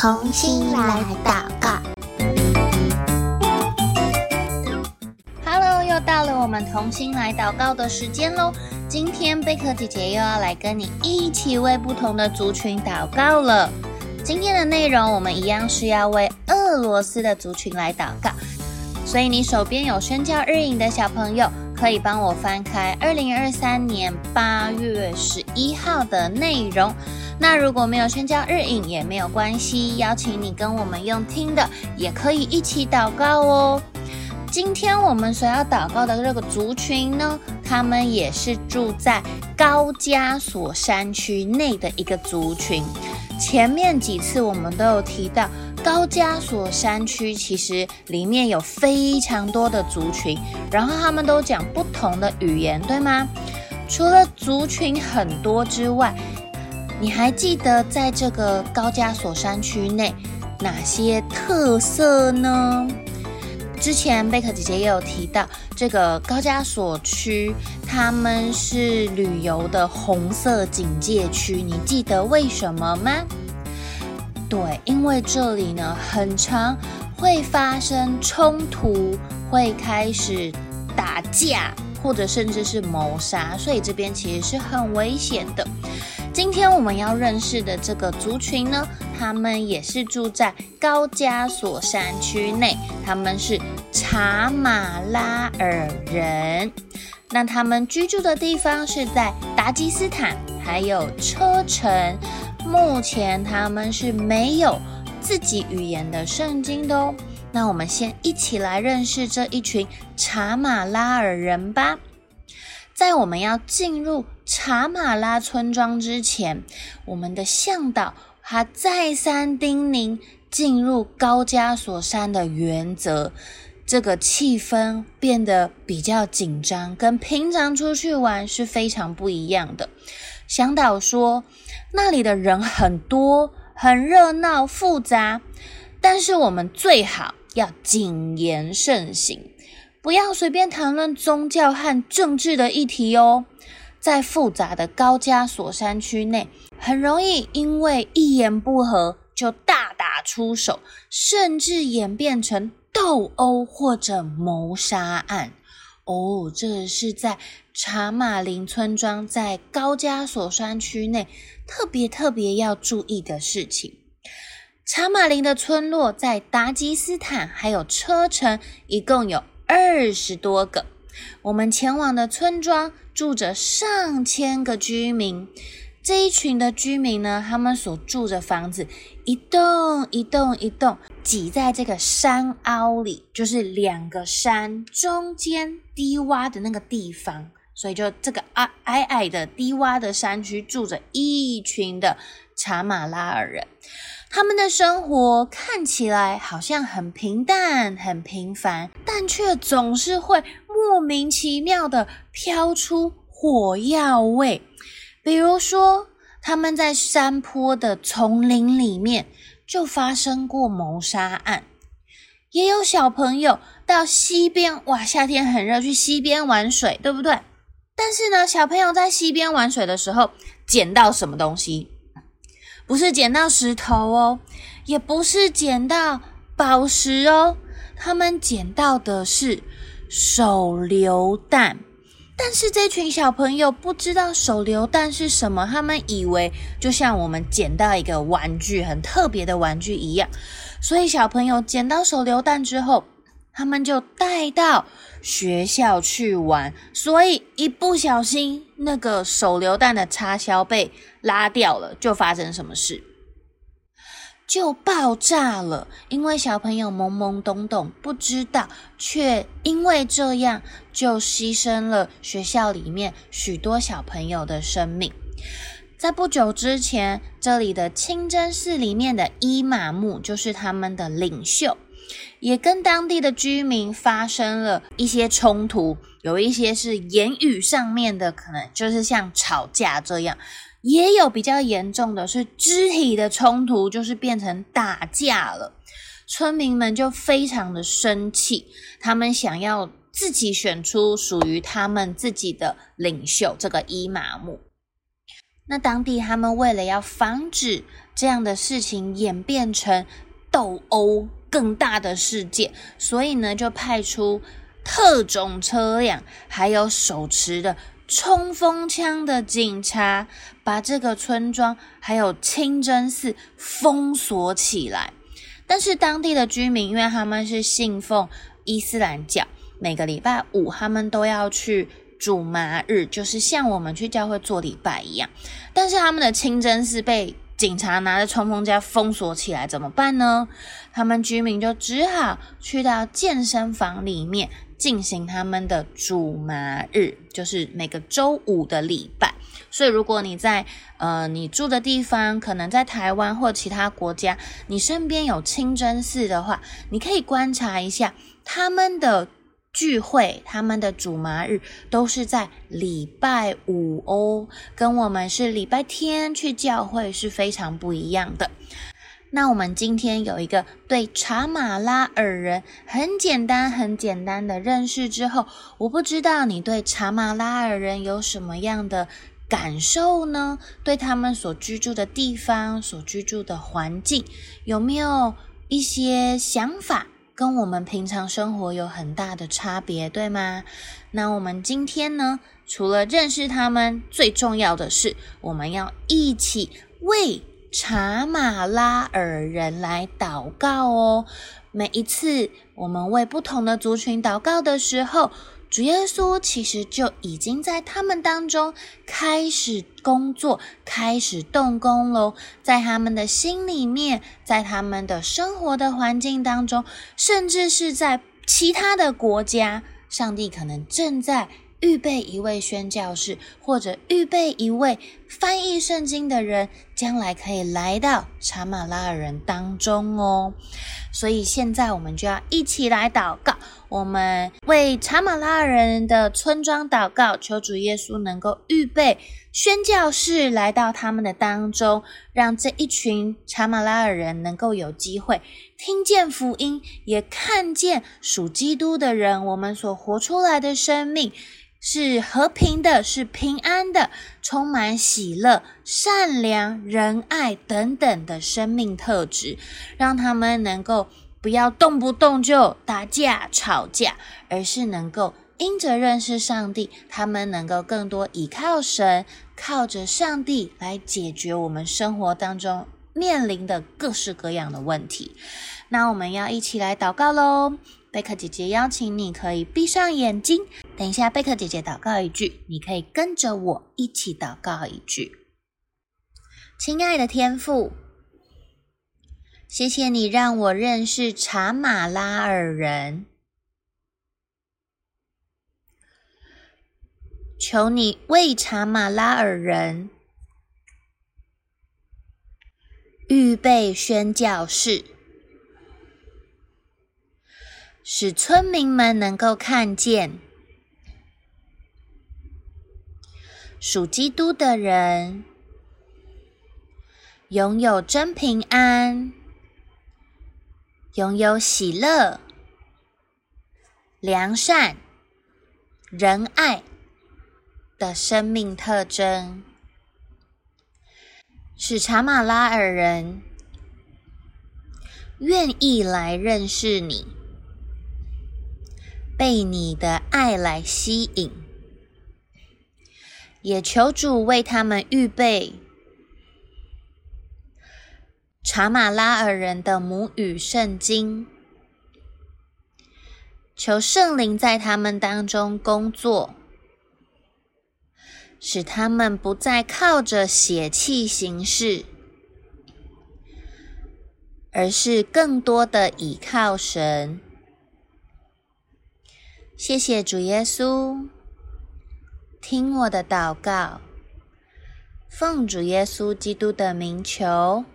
同心来祷告。Hello，又到了我们同心来祷告的时间喽。今天贝壳姐姐又要来跟你一起为不同的族群祷告了。今天的内容，我们一样是要为俄罗斯的族群来祷告。所以你手边有宣教日影的小朋友，可以帮我翻开二零二三年八月十一号的内容。那如果没有宣教日影也没有关系，邀请你跟我们用听的，也可以一起祷告哦。今天我们所要祷告的这个族群呢，他们也是住在高加索山区内的一个族群。前面几次我们都有提到。高加索山区其实里面有非常多的族群，然后他们都讲不同的语言，对吗？除了族群很多之外，你还记得在这个高加索山区内哪些特色呢？之前贝克姐姐也有提到，这个高加索区他们是旅游的红色警戒区，你记得为什么吗？对，因为这里呢，很常会发生冲突，会开始打架，或者甚至是谋杀，所以这边其实是很危险的。今天我们要认识的这个族群呢，他们也是住在高加索山区内，他们是查马拉尔人。那他们居住的地方是在达吉斯坦，还有车臣。目前他们是没有自己语言的圣经的哦。那我们先一起来认识这一群查马拉尔人吧。在我们要进入查马拉村庄之前，我们的向导他再三叮咛进入高加索山的原则。这个气氛变得比较紧张，跟平常出去玩是非常不一样的。向导说，那里的人很多，很热闹复杂，但是我们最好要谨言慎行，不要随便谈论宗教和政治的议题哦。在复杂的高加索山区内，很容易因为一言不合就大打出手，甚至演变成斗殴或者谋杀案。哦，这是在查马林村庄，在高加索山区内特别特别要注意的事情。查马林的村落在达吉斯坦还有车臣，一共有二十多个。我们前往的村庄住着上千个居民。这一群的居民呢，他们所住的房子一栋一栋一栋挤在这个山凹里，就是两个山中间低洼的那个地方，所以就这个矮矮矮的低洼的山区住着一群的查马拉尔人，他们的生活看起来好像很平淡、很平凡，但却总是会莫名其妙的飘出火药味。比如说，他们在山坡的丛林里面就发生过谋杀案，也有小朋友到溪边，哇，夏天很热，去溪边玩水，对不对？但是呢，小朋友在溪边玩水的时候捡到什么东西？不是捡到石头哦，也不是捡到宝石哦，他们捡到的是手榴弹。但是这群小朋友不知道手榴弹是什么，他们以为就像我们捡到一个玩具，很特别的玩具一样。所以小朋友捡到手榴弹之后，他们就带到学校去玩。所以一不小心，那个手榴弹的插销被拉掉了，就发生什么事？就爆炸了，因为小朋友懵懵懂懂不知道，却因为这样就牺牲了学校里面许多小朋友的生命。在不久之前，这里的清真寺里面的伊玛目就是他们的领袖，也跟当地的居民发生了一些冲突，有一些是言语上面的，可能就是像吵架这样。也有比较严重的是肢体的冲突，就是变成打架了。村民们就非常的生气，他们想要自己选出属于他们自己的领袖，这个伊玛目。那当地他们为了要防止这样的事情演变成斗殴更大的事件，所以呢，就派出特种车辆，还有手持的冲锋枪的警察，把这个村庄还有清真寺封锁起来。但是当地的居民，因为他们是信奉伊斯兰教，每个礼拜五他们都要去主麻日，就是像我们去教会做礼拜一样。但是他们的清真寺被警察拿着冲锋枪封锁起来，怎么办呢？他们居民就只好去到健身房里面进行他们的主麻日，就是每个周五的礼拜。所以，如果你在呃你住的地方，可能在台湾或其他国家，你身边有清真寺的话，你可以观察一下他们的聚会，他们的主麻日都是在礼拜五哦，跟我们是礼拜天去教会是非常不一样的。那我们今天有一个对查马拉尔人很简单、很简单的认识之后，我不知道你对查马拉尔人有什么样的感受呢？对他们所居住的地方、所居住的环境，有没有一些想法跟我们平常生活有很大的差别，对吗？那我们今天呢，除了认识他们，最重要的是，我们要一起为查马拉尔人来祷告哦。每一次我们为不同的族群祷告的时候，主耶稣其实就已经在他们当中开始工作，开始动工喽。在他们的心里面，在他们的生活的环境当中，甚至是在其他的国家，上帝可能正在预备一位宣教士，或者预备一位翻译圣经的人，将来可以来到查马拉人当中哦。所以现在我们就要一起来祷告，我们为查马拉人的村庄祷告，求主耶稣能够预备宣教士来到他们的当中，让这一群查马拉人能够有机会听见福音，也看见属基督的人，我们所活出来的生命。是和平的，是平安的，充满喜乐、善良、仁爱等等的生命特质，让他们能够不要动不动就打架吵架，而是能够因着认识上帝，他们能够更多依靠神，靠着上帝来解决我们生活当中面临的各式各样的问题。那我们要一起来祷告喽。贝克姐姐邀请你，可以闭上眼睛。等一下，贝克姐姐祷告一句，你可以跟着我一起祷告一句。亲爱的天父，谢谢你让我认识查马拉尔人，求你为查马拉尔人预备宣教士。使村民们能够看见属基督的人拥有真平安，拥有喜乐、良善、仁爱的生命特征，使查马拉尔人愿意来认识你。被你的爱来吸引，也求主为他们预备查马拉尔人的母语圣经，求圣灵在他们当中工作，使他们不再靠着血气行事，而是更多的倚靠神。谢谢主耶稣，听我的祷告，奉主耶稣基督的名求，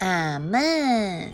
阿门。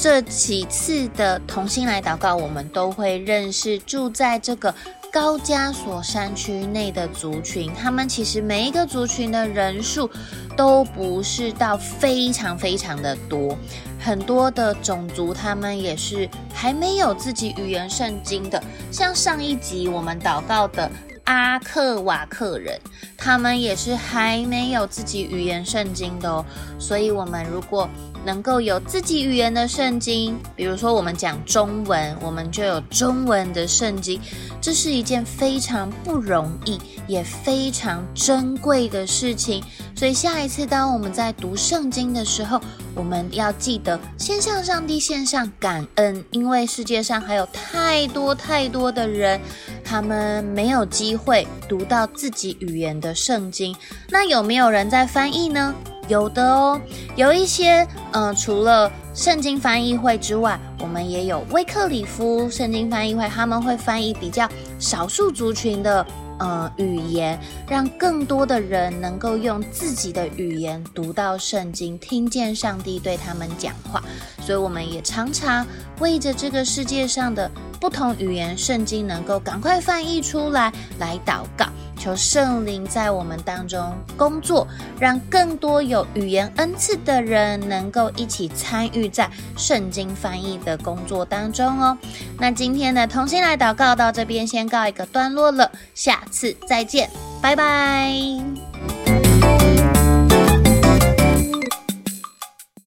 这几次的同心来祷告，我们都会认识住在这个高加索山区内的族群，他们其实每一个族群的人数都不是到非常非常的多。很多的种族，他们也是还没有自己语言圣经的。像上一集我们祷告的阿克瓦克人，他们也是还没有自己语言圣经的哦。所以，我们如果能够有自己语言的圣经，比如说我们讲中文，我们就有中文的圣经，这是一件非常不容易也非常珍贵的事情。所以下一次当我们在读圣经的时候，我们要记得先向上帝献上感恩，因为世界上还有太多太多的人，他们没有机会读到自己语言的圣经。那有没有人在翻译呢？有的哦，有一些，嗯、呃，除了圣经翻译会之外，我们也有威克里夫圣经翻译会，他们会翻译比较少数族群的，呃，语言，让更多的人能够用自己的语言读到圣经，听见上帝对他们讲话。所以，我们也常常为着这个世界上的不同语言圣经能够赶快翻译出来，来祷告。求圣灵在我们当中工作，让更多有语言恩赐的人能够一起参与在圣经翻译的工作当中哦。那今天的同心来祷告到这边先告一个段落了，下次再见，拜拜。